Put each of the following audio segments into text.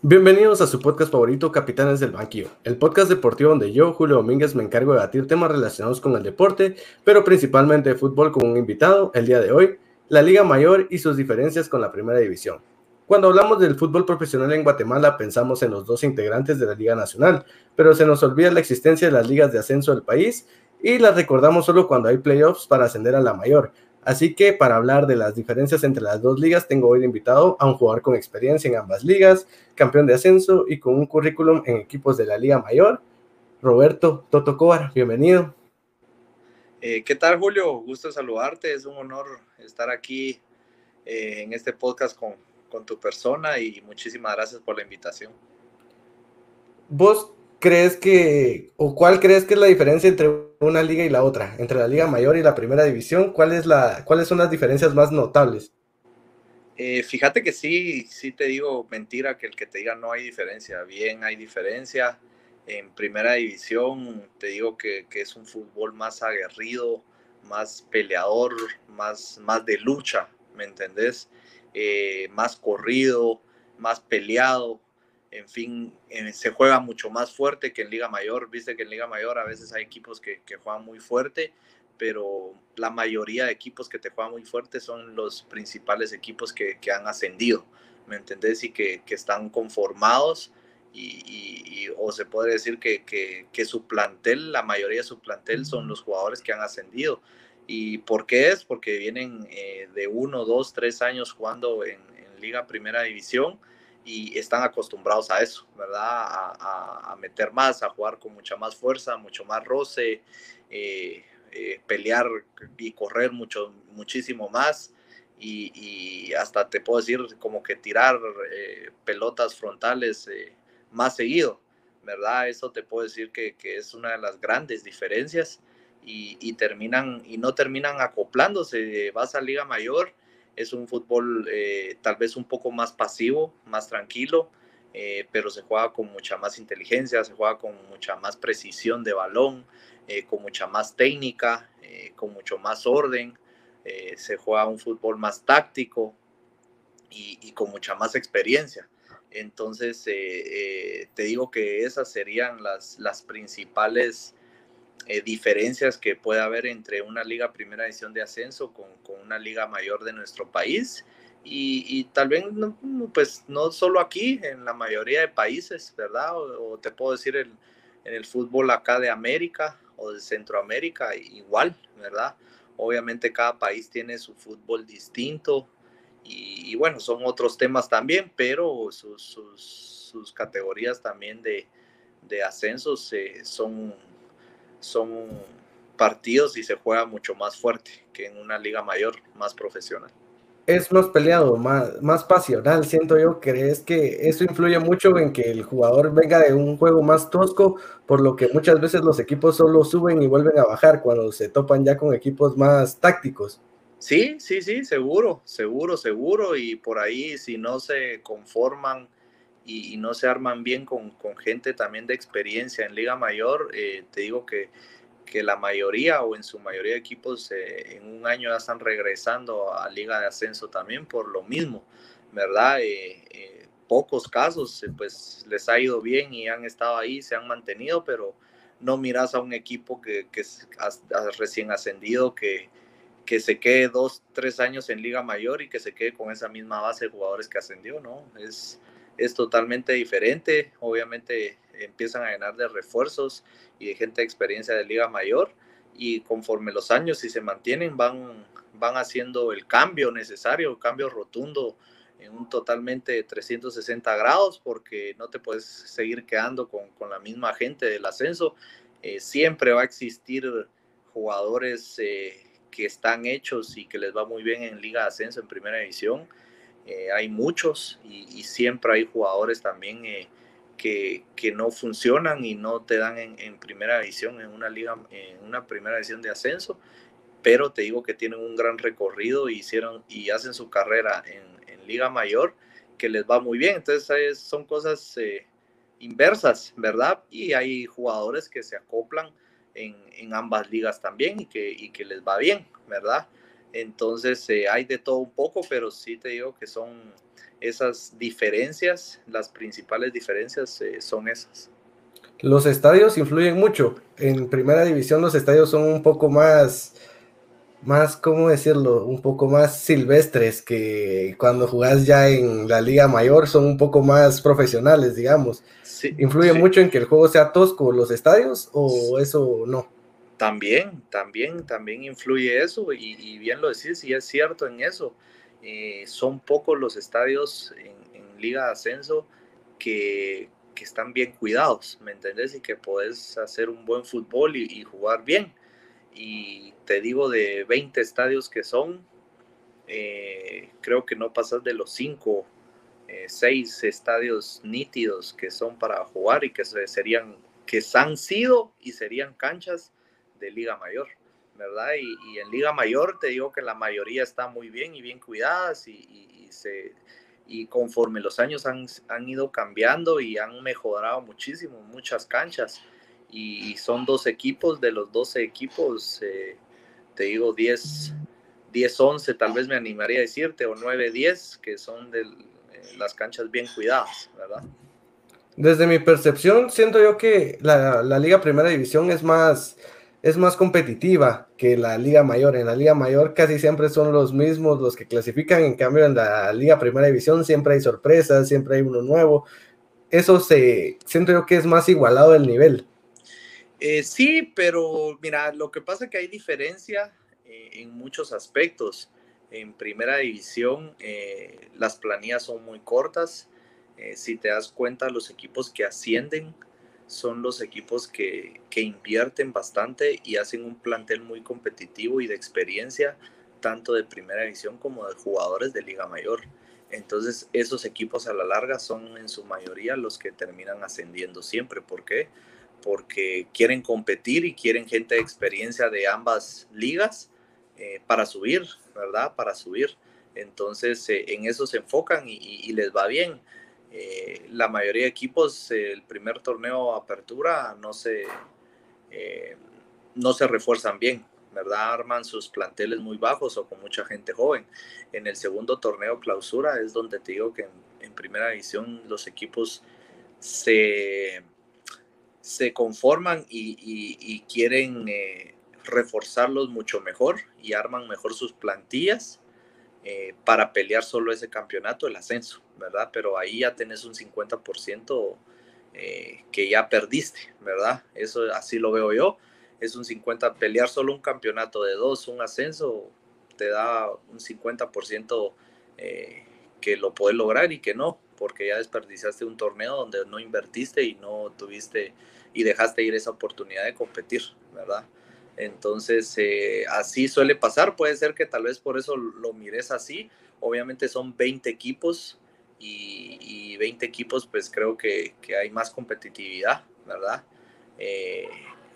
Bienvenidos a su podcast favorito, Capitanes del Banquillo, el podcast deportivo donde yo, Julio Domínguez, me encargo de debatir temas relacionados con el deporte, pero principalmente fútbol con un invitado, el día de hoy, la Liga Mayor y sus diferencias con la Primera División. Cuando hablamos del fútbol profesional en Guatemala pensamos en los dos integrantes de la Liga Nacional, pero se nos olvida la existencia de las ligas de ascenso del país y las recordamos solo cuando hay playoffs para ascender a la mayor. Así que para hablar de las diferencias entre las dos ligas, tengo hoy invitado a un jugador con experiencia en ambas ligas, campeón de ascenso y con un currículum en equipos de la Liga Mayor, Roberto Toto Cobar. Bienvenido. Eh, ¿Qué tal, Julio? Gusto saludarte. Es un honor estar aquí eh, en este podcast con, con tu persona y muchísimas gracias por la invitación. ¿Vos crees que, o cuál crees que es la diferencia entre una liga y la otra, entre la liga mayor y la primera división? ¿Cuál es la, ¿Cuáles son las diferencias más notables? Eh, fíjate que sí, sí te digo mentira que el que te diga no hay diferencia, bien hay diferencia. En primera división te digo que, que es un fútbol más aguerrido, más peleador, más, más de lucha, ¿me entendés? Eh, más corrido, más peleado, en fin, se juega mucho más fuerte que en Liga Mayor. Viste que en Liga Mayor a veces hay equipos que, juegan muy fuerte, pero la mayoría de equipos que te juegan muy fuerte son los principales equipos que, han ascendido, ¿me entendés? Y que, están conformados. Y, o se puede decir que, que, su plantel, la mayoría de su plantel son los jugadores que han ascendido. ¿Y por qué es? Porque vienen eh, de uno, dos, tres años jugando en, en Liga Primera División y están acostumbrados a eso, ¿verdad? A, meter más, a jugar con mucha más fuerza, mucho más roce, eh, eh, pelear y correr mucho, muchísimo más. Y, hasta te puedo decir como que tirar eh, pelotas frontales más seguido, ¿verdad? Eso te puedo decir que, es una de las grandes diferencias y, y, terminan y no terminan acoplándose. Vas a Liga Mayor es un fútbol eh, tal vez un poco más pasivo, más tranquilo, eh, pero se juega con mucha más inteligencia, se juega con mucha más precisión de balón, eh, con mucha más técnica, con mucho más orden, se juega un fútbol más táctico y, con mucha más experiencia. Entonces, te digo que esas serían las, las principales eh, diferencias que puede haber entre una liga primera edición de ascenso con, con una liga mayor de nuestro país. Y, y, tal vez, no, pues no solo aquí, en la mayoría de países, ¿verdad? O, te puedo decir en el fútbol acá de América o de Centroamérica, igual, ¿verdad? Obviamente cada país tiene su fútbol distinto y, bueno, son otros temas también, pero sus, sus, sus categorías también de, de ascensos eh, son, son partidos y se juega mucho más fuerte que en una liga mayor, más profesional. Es más peleado, más, más pasional, siento yo. ¿Crees que eso influye mucho en que el jugador venga de un juego más tosco, por lo que muchas veces los equipos solo suben y vuelven a bajar cuando se topan ya con equipos más tácticos? Sí, sí, sí, seguro, seguro, seguro. Y por ahí, si no se conforman y, no se arman bien con, con, gente también de experiencia en Liga Mayor, eh, te digo que, que, la mayoría o en su mayoría de equipos eh, en un año ya están regresando a Liga de Ascenso también por lo mismo, ¿verdad? Eh, pocos casos pues les ha ido bien y han estado ahí, se han mantenido, pero no miras a un equipo que, que es recién ascendido que, que se quede dos, tres años en Liga Mayor y que se quede con esa misma base de jugadores que ascendió, ¿no? Es, es totalmente diferente. Obviamente empiezan a llenar de refuerzos y de gente de experiencia de Liga Mayor y conforme los años, si se mantienen, van, van haciendo el cambio necesario, cambio rotundo en un totalmente 360 grados porque no te puedes seguir quedando con, con la misma gente del ascenso. Eh, siempre va a existir jugadores eh, que están hechos y que les va muy bien en Liga Ascenso, en Primera División eh, hay muchos y, siempre hay jugadores también eh, que, que, no funcionan y no te dan en, primera división, en una liga, en una primera división de ascenso, pero te digo que tienen un gran recorrido y hicieron y hacen su carrera en, liga mayor que les va muy bien. Entonces son cosas eh, inversas, ¿verdad? Y hay jugadores que se acoplan en, en ambas ligas también y que, y que les va bien, ¿verdad? Entonces eh, hay de todo un poco, pero sí te digo que son esas diferencias, las principales diferencias eh, son esas. Los estadios influyen mucho. En primera división los estadios son un poco más, más, ¿cómo decirlo? Un poco más silvestres que cuando jugás ya en la liga mayor son un poco más profesionales, digamos. ¿Influye mucho en que el juego sea tosco los estadios o eso no? También, también, también influye eso y, bien lo decís y es cierto en eso. Eh, son pocos los estadios en, Liga de Ascenso que, están bien cuidados, ¿me entendés? Y que podés hacer un buen fútbol y, jugar bien. Y te digo, de 20 estadios que son, eh, creo que no pasas de los 5, 6 eh, estadios nítidos que son para jugar y que serían, que han sido y serían canchas de Liga Mayor, ¿verdad? Y, en Liga Mayor te digo que la mayoría está muy bien y bien cuidadas y, se, y conforme los años han, han, ido cambiando y han mejorado muchísimo, muchas canchas. Y, son dos equipos, de los 12 equipos, eh, te digo 10, 10, 11, tal vez me animaría a decirte, o 9, 10, que son eh, las canchas bien cuidadas, ¿verdad? Desde mi percepción, siento yo que la, la Liga Primera División es más, es más competitiva que la Liga Mayor. En la Liga Mayor casi siempre son los mismos los que clasifican, en cambio en la Liga Primera División siempre hay sorpresas, siempre hay uno nuevo. Eso se siento yo que es más igualado el nivel. Eh, sí, pero mira, lo que pasa es que hay diferencia eh, en muchos aspectos. En primera división eh, las planillas son muy cortas. si te das cuenta, los equipos que ascienden son los equipos que, invierten bastante y hacen un plantel muy competitivo y de experiencia, tanto de primera división como de jugadores de Liga Mayor. Entonces, esos equipos a la larga son en su mayoría los que terminan ascendiendo siempre. ¿Por qué? Porque quieren competir y quieren gente de experiencia de ambas ligas eh, para subir, ¿verdad? Para subir. Entonces, eh, en eso se enfocan y les va bien. Eh, la mayoría de equipos, el primer torneo apertura no se, eh, no se refuerzan bien, ¿verdad? Arman sus planteles muy bajos o con mucha gente joven. En el segundo torneo clausura es donde te digo que en, primera división los equipos se, se conforman y, quieren eh, reforzarlos mucho mejor y arman mejor sus plantillas para pelear solo ese campeonato, el ascenso. ¿verdad? Pero ahí ya tenés un 50% eh, que ya perdiste, ¿verdad? Eso así lo veo yo. Es un 50, pelear solo un campeonato de dos, un ascenso, te da un 50% eh, que lo puedes lograr y que no, porque ya desperdiciaste un torneo donde no invertiste y no tuviste y dejaste ir esa oportunidad de competir, ¿verdad? Entonces, eh, así suele pasar, puede ser que tal vez por eso lo mires así. Obviamente son 20 equipos, y, 20 equipos, pues creo que, hay más competitividad, ¿verdad? Eh,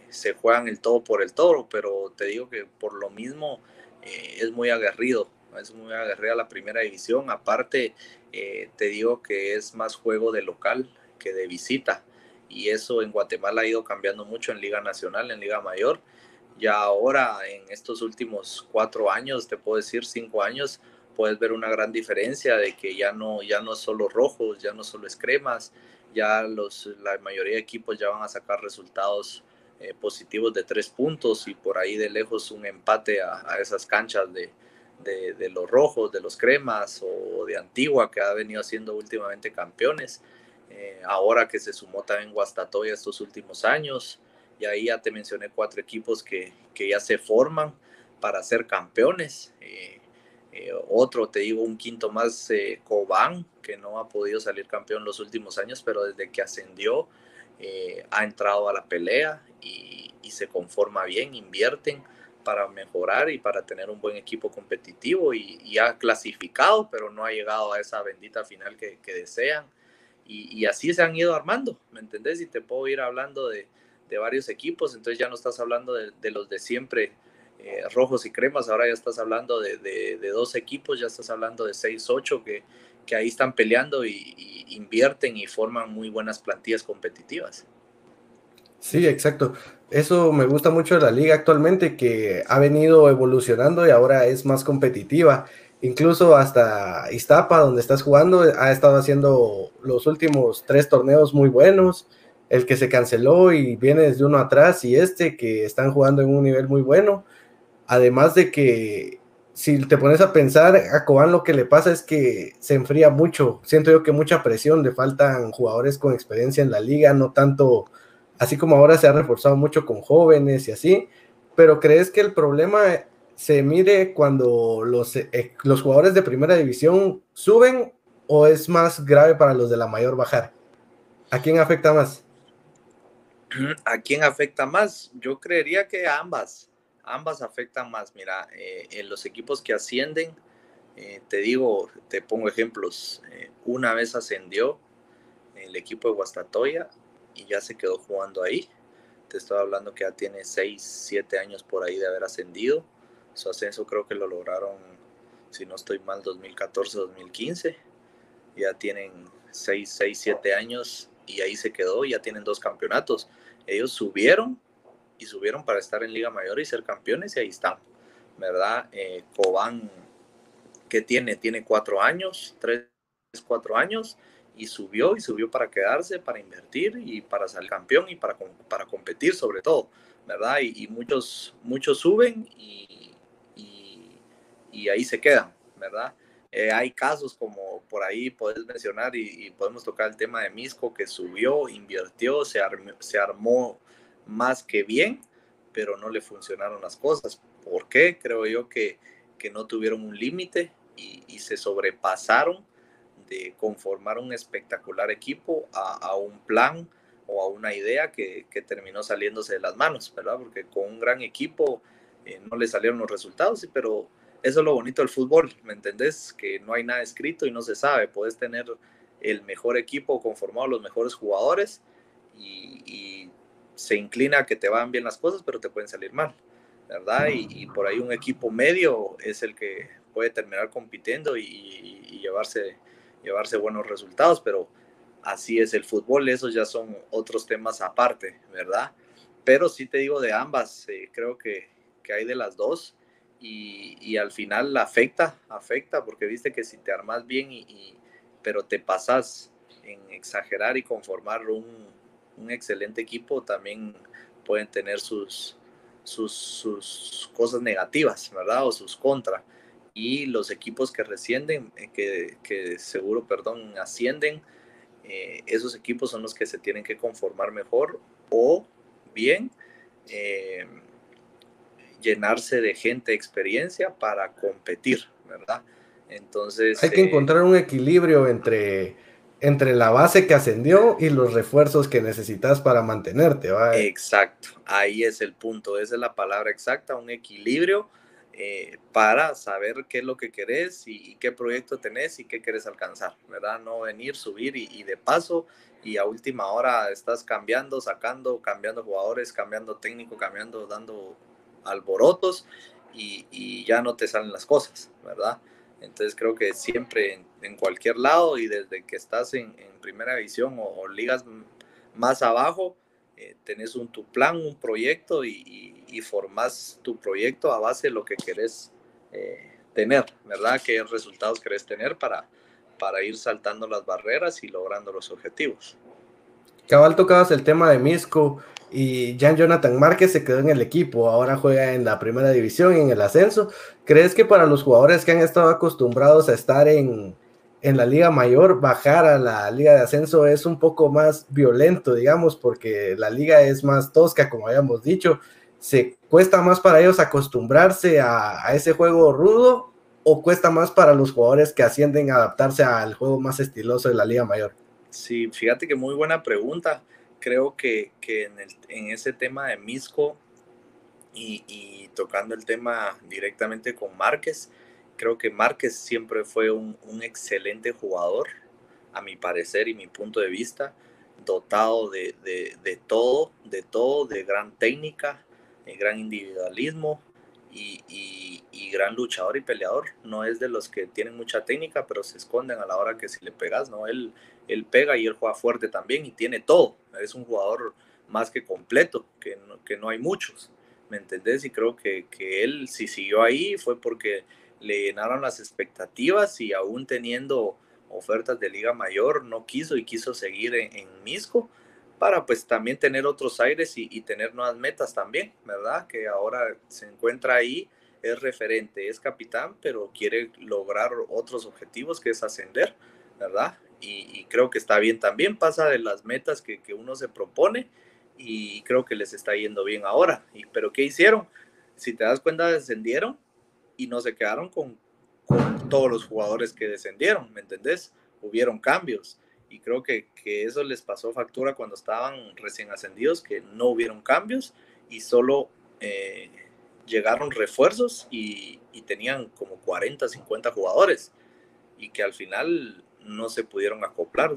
se juegan el todo por el todo, pero te digo que por lo mismo eh, es muy aguerrido, es muy aguerrida la primera división. Aparte, te digo que es más juego de local que de visita. Y eso en Guatemala ha ido cambiando mucho en Liga Nacional, en Liga Mayor. Ya ahora, en estos últimos cuatro años, te puedo decir cinco años, puedes ver una gran diferencia de que ya no, ya no solo rojos, ya no solo es cremas, ya los, la mayoría de equipos ya van a sacar resultados eh, positivos de tres puntos y por ahí de lejos un empate a, esas canchas de, de, los rojos, de los cremas o de Antigua que ha venido siendo últimamente campeones. Eh, ahora que se sumó también Guastatoya estos últimos años y ahí ya te mencioné cuatro equipos que, que ya se forman para ser campeones. Eh, eh, otro, te digo, un quinto más, eh, Cobán, que no ha podido salir campeón los últimos años, pero desde que ascendió eh, ha entrado a la pelea y, se conforma bien, invierten para mejorar y para tener un buen equipo competitivo y, ha clasificado, pero no ha llegado a esa bendita final que, desean. Y, así se han ido armando, ¿me entendés? Y te puedo ir hablando de, varios equipos, entonces ya no estás hablando de, de los de siempre eh, rojos y cremas, ahora ya estás hablando de, de, dos equipos, ya estás hablando de seis, ocho que, que ahí están peleando y, invierten y forman muy buenas plantillas competitivas. Sí, exacto. Eso me gusta mucho de la liga actualmente, que ha venido evolucionando y ahora es más competitiva. incluso hasta Iztapa, donde estás jugando, ha estado haciendo los últimos tres torneos muy buenos. El que se canceló y viene desde uno atrás y este que están jugando en un nivel muy bueno. Además de que si te pones a pensar, a Cobán lo que le pasa es que se enfría mucho. Siento yo que mucha presión, le faltan jugadores con experiencia en la liga, no tanto, así como ahora se ha reforzado mucho con jóvenes y así. Pero ¿crees que el problema se mide cuando los, eh, los jugadores de primera división suben o es más grave para los de la mayor bajar? ¿A quién afecta más? ¿A quién afecta más? Yo creería que a ambas. Ambas afectan más. Mira, eh, en los equipos que ascienden, eh, te digo, te pongo ejemplos. una vez ascendió el equipo de Guastatoya y ya se quedó jugando ahí. Te estoy hablando que ya tiene 6, 7 años por ahí de haber ascendido. Su ascenso creo que lo lograron, si no estoy mal, 2014-2015. Ya tienen 6, 6, 7 años y ahí se quedó. Ya tienen dos campeonatos. Ellos subieron y subieron para estar en Liga Mayor y ser campeones y ahí están. ¿Verdad? Eh, Cobán, que tiene? Tiene 4 años, 3, 4 años y subió y subió para quedarse, para invertir y para ser campeón y para, para competir sobre todo, ¿verdad? Y, y muchos, muchos suben y, y ahí se quedan, ¿verdad? Eh, hay casos como por ahí puedes mencionar y, podemos tocar el tema de Misco que subió, invirtió, se, se armó más que bien, pero no le funcionaron las cosas. ¿Por qué? Creo yo que, que no tuvieron un límite y, se sobrepasaron de conformar un espectacular equipo a, a un plan o a una idea que, que, terminó saliéndose de las manos, ¿verdad? Porque con un gran equipo eh, no le salieron los resultados, pero eso es lo bonito del fútbol, ¿me entendés? Que no hay nada escrito y no se sabe. Puedes tener el mejor equipo conformado, los mejores jugadores y, se inclina a que te van bien las cosas, pero te pueden salir mal, ¿verdad? Y, por ahí un equipo medio es el que puede terminar compitiendo y, llevarse, llevarse buenos resultados, pero así es el fútbol, esos ya son otros temas aparte, ¿verdad? Pero sí te digo de ambas, eh, creo que, que hay de las dos y, al final afecta, afecta, porque viste que si te armas bien, y, pero te pasas en exagerar y conformar un, excelente equipo, también pueden tener sus, sus, cosas negativas, ¿verdad? O sus contras. Y los equipos que rescienden, eh, que, que seguro, perdón, ascienden, eh, esos equipos son los que se tienen que conformar mejor o bien. Eh, llenarse de gente, experiencia para competir, ¿verdad? Entonces... Hay que eh, encontrar un equilibrio entre, entre la base que ascendió y los refuerzos que necesitas para mantenerte, ¿va? Exacto, ahí es el punto, esa es la palabra exacta, un equilibrio eh, para saber qué es lo que querés y, qué proyecto tenés y qué querés alcanzar, ¿verdad? No venir, subir y, y de paso y a última hora estás cambiando, sacando, cambiando jugadores, cambiando técnico, cambiando, dando alborotos y, ya no te salen las cosas, ¿verdad? Entonces creo que siempre en, cualquier lado y desde que estás en, primera división o, ligas más abajo, eh, tenés un tu plan, un proyecto y, y, formas tu proyecto a base de lo que querés eh, tener, ¿verdad? ¿Qué resultados querés tener para, para ir saltando las barreras y logrando los objetivos? Cabal, tocabas el tema de Misco y Jan Jonathan Márquez se quedó en el equipo, ahora juega en la primera división, en el ascenso. ¿Crees que para los jugadores que han estado acostumbrados a estar en, en la liga mayor, bajar a la liga de ascenso es un poco más violento, digamos, porque la liga es más tosca, como habíamos dicho? ¿Se cuesta más para ellos acostumbrarse a, a ese juego rudo o cuesta más para los jugadores que ascienden a adaptarse al juego más estiloso de la liga mayor? Sí, fíjate que muy buena pregunta creo que, que en, ese tema de Misco y, tocando el tema directamente con Márquez, creo que Márquez siempre fue un, excelente jugador, a mi parecer y mi punto de vista, dotado de, de, de todo, de todo, de gran técnica, de gran individualismo y, y, y, gran luchador y peleador. No es de los que tienen mucha técnica, pero se esconden a la hora que si le pegas, ¿no? Él, él pega y él juega fuerte también y tiene todo. Es un jugador más que completo, que no, que no hay muchos, ¿me entendés? Y creo que, que, él si siguió ahí fue porque le llenaron las expectativas y aún teniendo ofertas de Liga Mayor, no quiso y quiso seguir en, Misco para pues también tener otros aires y, tener nuevas metas también, ¿verdad? Que ahora se encuentra ahí, es referente, es capitán, pero quiere lograr otros objetivos que es ascender, ¿verdad? Y, creo que está bien también, pasa de las metas que, que, uno se propone y creo que les está yendo bien ahora. Y, pero ¿qué hicieron? Si te das cuenta, descendieron y no se quedaron con, todos los jugadores que descendieron, ¿me entendés? Hubieron cambios y creo que, que, eso les pasó factura cuando estaban recién ascendidos, que no hubieron cambios y solo eh, llegaron refuerzos y, tenían como 40, 50 jugadores y que al final no se pudieron acoplar,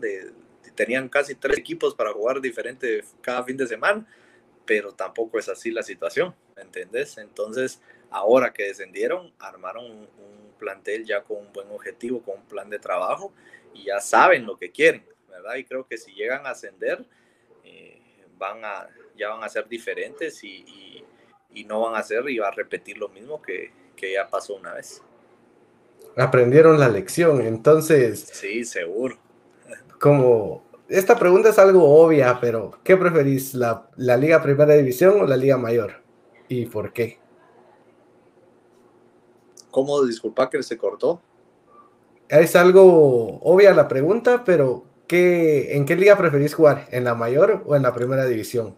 tenían casi tres equipos para jugar diferente cada fin de semana, pero tampoco es así la situación, ¿me entendés? Entonces, ahora que descendieron, armaron un, plantel ya con un buen objetivo, con un plan de trabajo y ya saben lo que quieren, ¿verdad? Y creo que si llegan a ascender, eh, van a, ya van a ser diferentes y, no van a hacer y va a repetir lo mismo que ya pasó una vez. Aprendieron la lección, entonces. Sí, seguro. Como esta pregunta es algo obvia, pero ¿qué preferís, la, la Liga Primera División o la Liga Mayor? ¿Y por qué? ¿Cómo? Disculpa que se cortó. Es algo obvia la pregunta, pero ¿qué, ¿en qué liga preferís jugar? ¿En la mayor o en la primera división?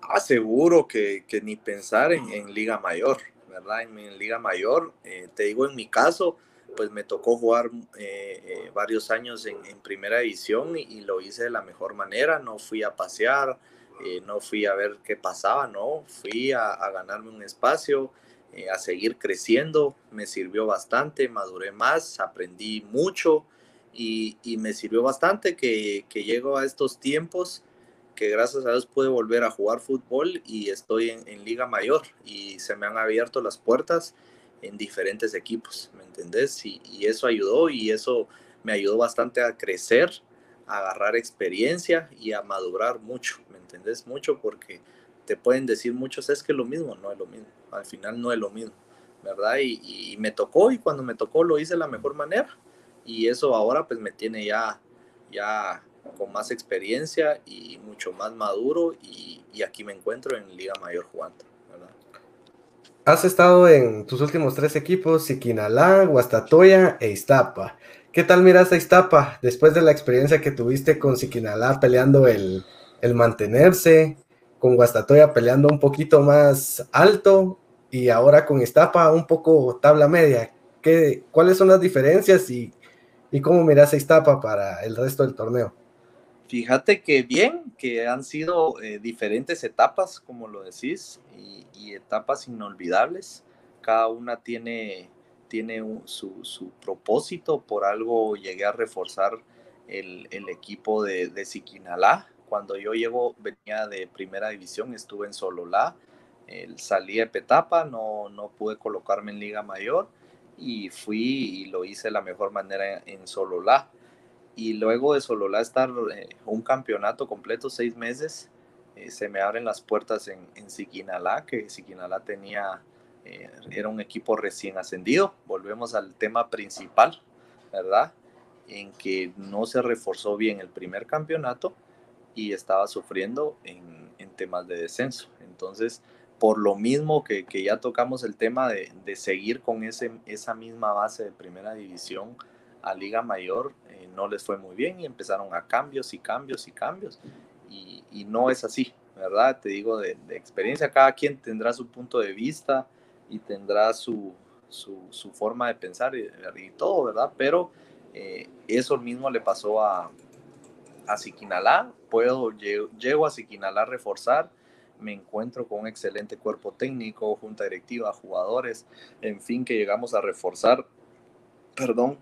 Ah, seguro que, que ni pensar en, en, liga mayor, ¿verdad? En, liga mayor, eh, te digo, en mi caso, pues me tocó jugar eh, eh, varios años en, primera división y, lo hice de la mejor manera. No fui a pasear, no fui a ver qué pasaba, no, fui a, a ganarme un espacio. Eh, a seguir creciendo. Me sirvió bastante, maduré más, aprendí mucho y, me sirvió bastante que, que, llego a estos tiempos que gracias a Dios pude volver a jugar fútbol y estoy en, Liga Mayor y se me han abierto las puertas en diferentes equipos, ¿me entendés? Y, y eso ayudó y eso me ayudó bastante a crecer, a agarrar experiencia y a madurar mucho, ¿me entendés? Mucho porque te pueden decir muchos, es que lo mismo, no es lo mismo, al final no es lo mismo, ¿verdad? Y, me tocó y cuando me tocó lo hice de la mejor manera y eso ahora pues me tiene ya, ya con más experiencia y mucho más maduro y, aquí me encuentro en Liga Mayor jugando. Has estado en tus últimos tres equipos, Siquinalá, Guastatoya e Iztapa. ¿Qué tal miras a Iztapa después de la experiencia que tuviste con Siquinalá peleando el, el mantenerse? con Guastatoya peleando un poquito más alto y ahora con Estapa un poco tabla media. ¿Qué, ¿Cuáles son las diferencias y, y cómo miras a Estapa para el resto del torneo? Fíjate que bien, que han sido eh, diferentes etapas, como lo decís, y, etapas inolvidables. Cada una tiene, tiene su, su, propósito, por algo llegué a reforzar el, el equipo de, de Siquinalá, cuando yo llego, venía de primera división, estuve en Sololá, salí de Petapa, no, no pude colocarme en Liga Mayor y fui y lo hice de la mejor manera en Sololá. Y luego de Sololá estar eh, un campeonato completo, seis meses, eh, se me abren las puertas en, en Siquinalá, que Siquinalá tenía, eh, era un equipo recién ascendido. Volvemos al tema principal, ¿verdad? En que no se reforzó bien el primer campeonato y estaba sufriendo en, en temas de descenso. Entonces, por lo mismo que, ya tocamos el tema de, de, seguir con ese, esa misma base de primera división a Liga Mayor, eh, no les fue muy bien y empezaron a cambios y cambios y cambios. Y, no es así, ¿verdad? Te digo de, experiencia, cada quien tendrá su punto de vista y tendrá su, su, forma de pensar y, y, todo, ¿verdad? Pero eh, eso mismo le pasó a, a Siquinalá, puedo, llego a Siquinalá a reforzar, me encuentro con un excelente cuerpo técnico, junta directiva, jugadores, en fin, que llegamos a reforzar, perdón,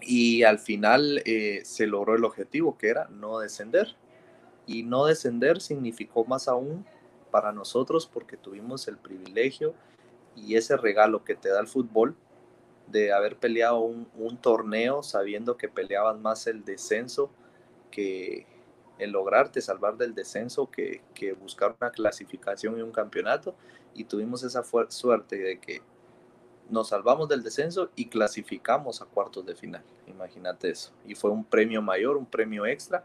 y al final eh, se logró el objetivo que era no descender. Y no descender significó más aún para nosotros porque tuvimos el privilegio y ese regalo que te da el fútbol de haber peleado un, torneo sabiendo que peleabas más el descenso que el lograrte salvar del descenso que, buscar una clasificación y un campeonato. Y tuvimos esa suerte de que nos salvamos del descenso y clasificamos a cuartos de final. Imagínate eso. Y fue un premio mayor, un premio extra,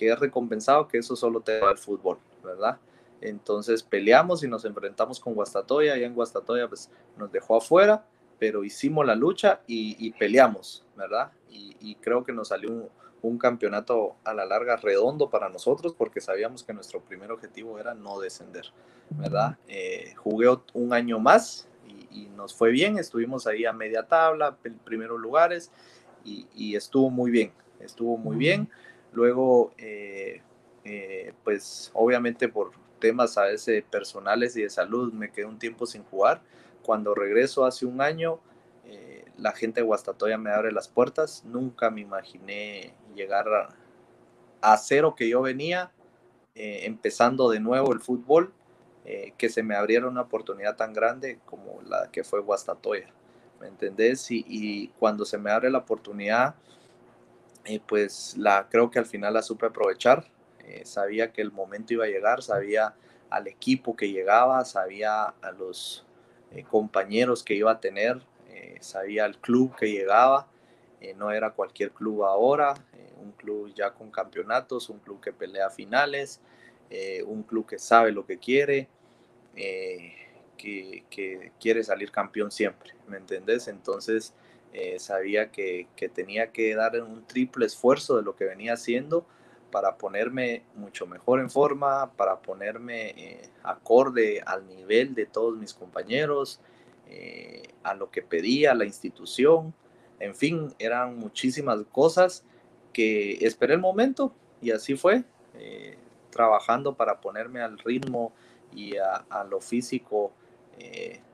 que es recompensado, que eso solo te da el fútbol, ¿verdad? Entonces peleamos y nos enfrentamos con Guastatoya. Y en Guastatoya pues, nos dejó afuera, pero hicimos la lucha y, peleamos, ¿verdad? Y, creo que nos salió un, un, campeonato a la larga redondo para nosotros porque sabíamos que nuestro primer objetivo era no descender, ¿verdad? Eh, jugué un año más y, nos fue bien, estuvimos ahí a media tabla, en primeros lugares y, estuvo muy bien, estuvo muy bien. Luego, eh, eh, pues obviamente por temas a veces personales y de salud me quedé un tiempo sin jugar. Cuando regreso hace un año, eh, la gente de Guastatoya me abre las puertas. Nunca me imaginé llegar a, a cero que yo venía, empezando de nuevo el fútbol, que se me abriera una oportunidad tan grande como la que fue Guastatoya. ¿Me entendés? Y cuando se me abre la oportunidad, pues la creo que al final la supe aprovechar eh, sabía que el momento iba a llegar, sabía al equipo que llegaba, sabía a los eh, compañeros que iba a tener, eh, sabía al club que llegaba. no era cualquier club ahora, un club ya con campeonatos, un club que pelea finales, un club que sabe lo que quiere, que, que, quiere salir campeón siempre, ¿me entendés? Entonces sabía que, tenía que dar un triple esfuerzo de lo que venía haciendo para ponerme mucho mejor en forma, para ponerme eh, acorde al nivel de todos mis compañeros, eh, a lo que pedía la institución. En fin, eran muchísimas cosas que esperé el momento y así fue, eh, trabajando para ponerme al ritmo y a, lo físico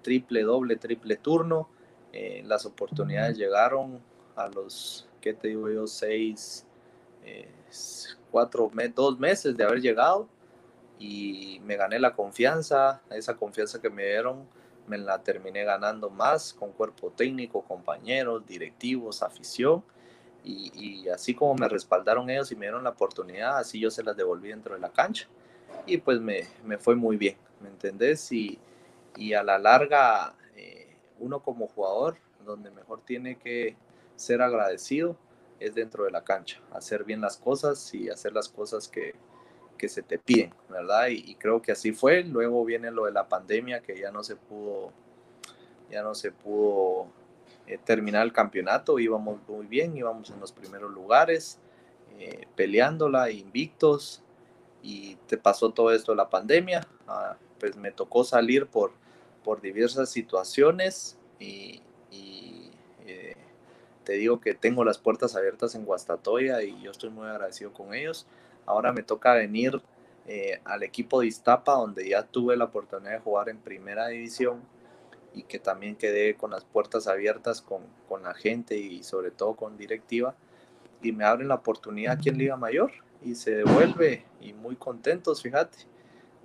triple, doble, triple turno. Las oportunidades llegaron a los, ¿qué te digo yo? Seis, cuatro, dos meses de haber llegado y me gané la confianza, esa confianza que me dieron me la terminé ganando más con cuerpo técnico, compañeros, directivos, afición y, así como me respaldaron ellos y me dieron la oportunidad, así yo se las devolví dentro de la cancha y pues me, me fue muy bien, ¿me entendés? Y, y a la larga eh, uno como jugador donde mejor tiene que ser agradecido es dentro de la cancha, hacer bien las cosas y hacer las cosas que, que se te piden, ¿verdad? Y, creo que así fue. Luego viene lo de la pandemia que ya no se pudo, ya no se pudo eh, terminar el campeonato. Íbamos muy bien, íbamos en los primeros lugares, eh, peleándola, invictos. Y te pasó todo esto la pandemia. Ah, pues me tocó salir por, por diversas situaciones y, te digo que tengo las puertas abiertas en Guastatoya y yo estoy muy agradecido con ellos. Ahora me toca venir eh, al equipo de Iztapa, donde ya tuve la oportunidad de jugar en primera división y que también quedé con las puertas abiertas con, con la gente y sobre todo con directiva. Y me abren la oportunidad aquí en Liga Mayor y se devuelve y muy contentos, fíjate,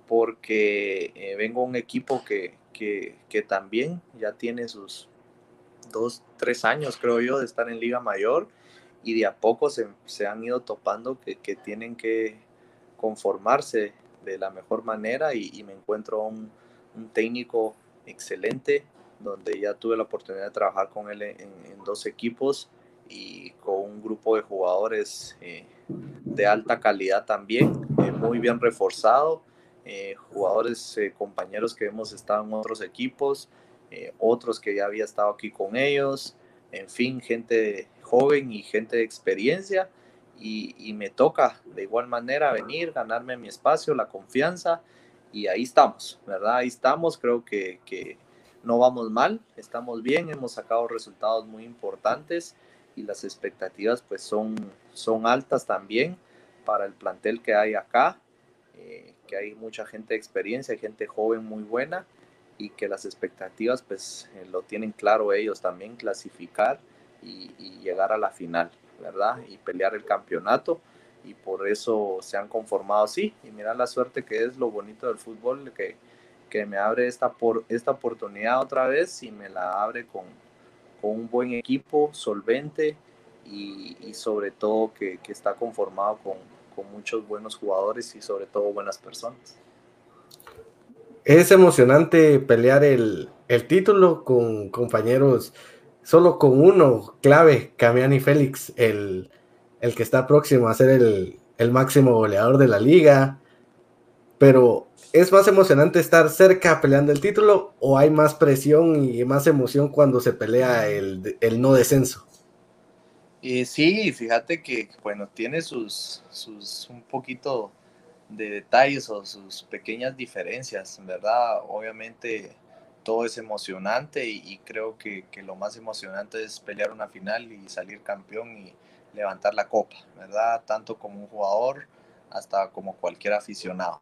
porque eh, vengo a un equipo que, que, que también ya tiene sus dos, tres años, creo yo, de estar en Liga Mayor y de a poco se, han ido topando que, tienen que conformarse de la mejor manera y, me encuentro un, técnico excelente donde ya tuve la oportunidad de trabajar con él en, dos equipos y con un grupo de jugadores eh, de alta calidad también, eh, muy bien reforzado, eh, jugadores, compañeros que hemos estado en otros equipos, eh, otros que ya había estado aquí con ellos, en fin, gente joven y gente de experiencia. Y, me toca de igual manera venir, ganarme mi espacio, la confianza. Y ahí estamos, ¿verdad? Ahí estamos, creo que, que no vamos mal, estamos bien, hemos sacado resultados muy importantes y las expectativas pues son, son altas también para el plantel que hay acá, eh, que hay mucha gente de experiencia, gente joven muy buena y que las expectativas pues eh, lo tienen claro ellos también, clasificar y, llegar a la final, ¿verdad? Y pelear el campeonato y por eso se han conformado así y mira la suerte que es lo bonito del fútbol que, que me abre esta, por, esta oportunidad otra vez y me la abre con, con un buen equipo solvente y, y sobre todo que, que está conformado con, con muchos buenos jugadores y sobre todo buenas personas. es emocionante pelear el, título con compañeros, solo con uno clave, Camiani Félix, el, el que está próximo a ser el, el máximo goleador de la liga. Pero ¿Es más emocionante estar cerca peleando el título o hay más presión y más emoción cuando se pelea el, no descenso? Y sí, fíjate que, bueno, tiene sus, sus un poquito de detalles o sus pequeñas diferencias, ¿verdad? Obviamente todo es emocionante y, creo que, que, lo más emocionante es pelear una final y salir campeón y levantar la copa, ¿verdad? Tanto como un jugador hasta como cualquier aficionado.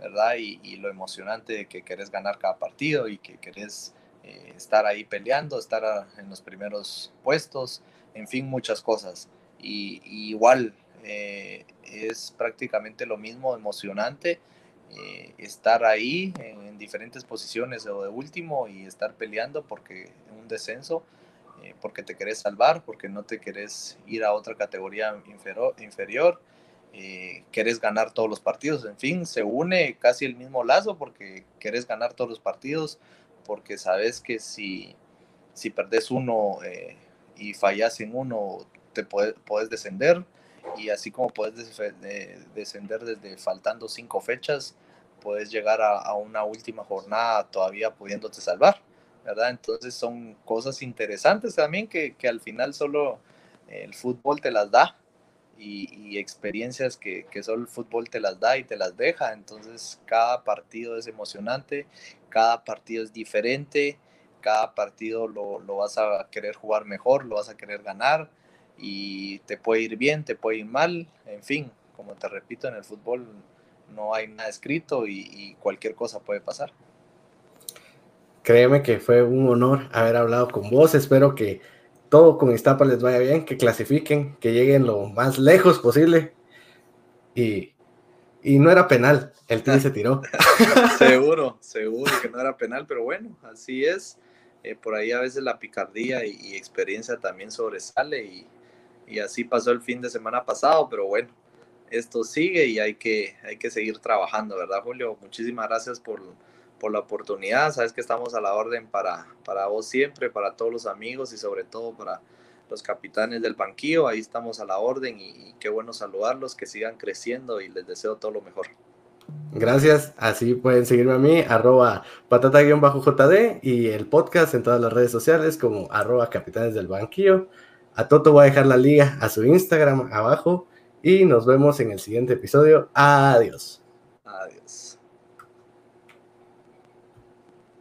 ¿verdad? Y, lo emocionante de que querés ganar cada partido y que querés eh, estar ahí peleando, estar en los primeros puestos, en fin, muchas cosas. Y, igual eh, es prácticamente lo mismo, emocionante. Eh, estar ahí en, diferentes posiciones o de último y estar peleando porque un descenso, porque te querés salvar, porque no te querés ir a otra categoría inferior eh, querés ganar todos los partidos, en fin, se une casi el mismo lazo porque querés ganar todos los partidos, porque sabes que si, si perdés uno eh, y fallas en uno, te puedes, descender, y así como puedes descender desde faltando cinco fechas, puedes llegar a, una última jornada todavía pudiéndote salvar, ¿verdad? Entonces son cosas interesantes también que, que al final solo el fútbol te las da y, experiencias que, que, solo el fútbol te las da y te las deja. Entonces cada partido es emocionante, cada partido es diferente, cada partido lo, lo, vas a querer jugar mejor, lo vas a querer ganar y te puede ir bien, te puede ir mal, en fin, como te repito, en el fútbol no hay nada escrito y, y cualquier cosa puede pasar. Créeme que fue un honor haber hablado con vos, espero que todo con Iztapa les vaya bien, que clasifiquen, que lleguen lo más lejos posible. Y, no era penal, el tío se tiró. seguro, seguro que no era penal, pero bueno, así es. Eh, por ahí a veces la picardía y, experiencia también sobresale y, y, así pasó el fin de semana pasado, pero bueno, esto sigue y hay que, hay que seguir trabajando, ¿verdad, Julio? Muchísimas gracias por por la oportunidad. Sabes que estamos a la orden para, para vos siempre, para todos los amigos y sobre todo para los capitanes del banquillo. Ahí estamos a la orden y, qué bueno saludarlos, que sigan creciendo y les deseo todo lo mejor. Gracias, así pueden seguirme a mí, arroba patata-jd y el podcast en todas las redes sociales como arroba capitanes del banquillo. A Toto voy a dejar la liga a su Instagram abajo y nos vemos en el siguiente episodio. Adiós. Adiós.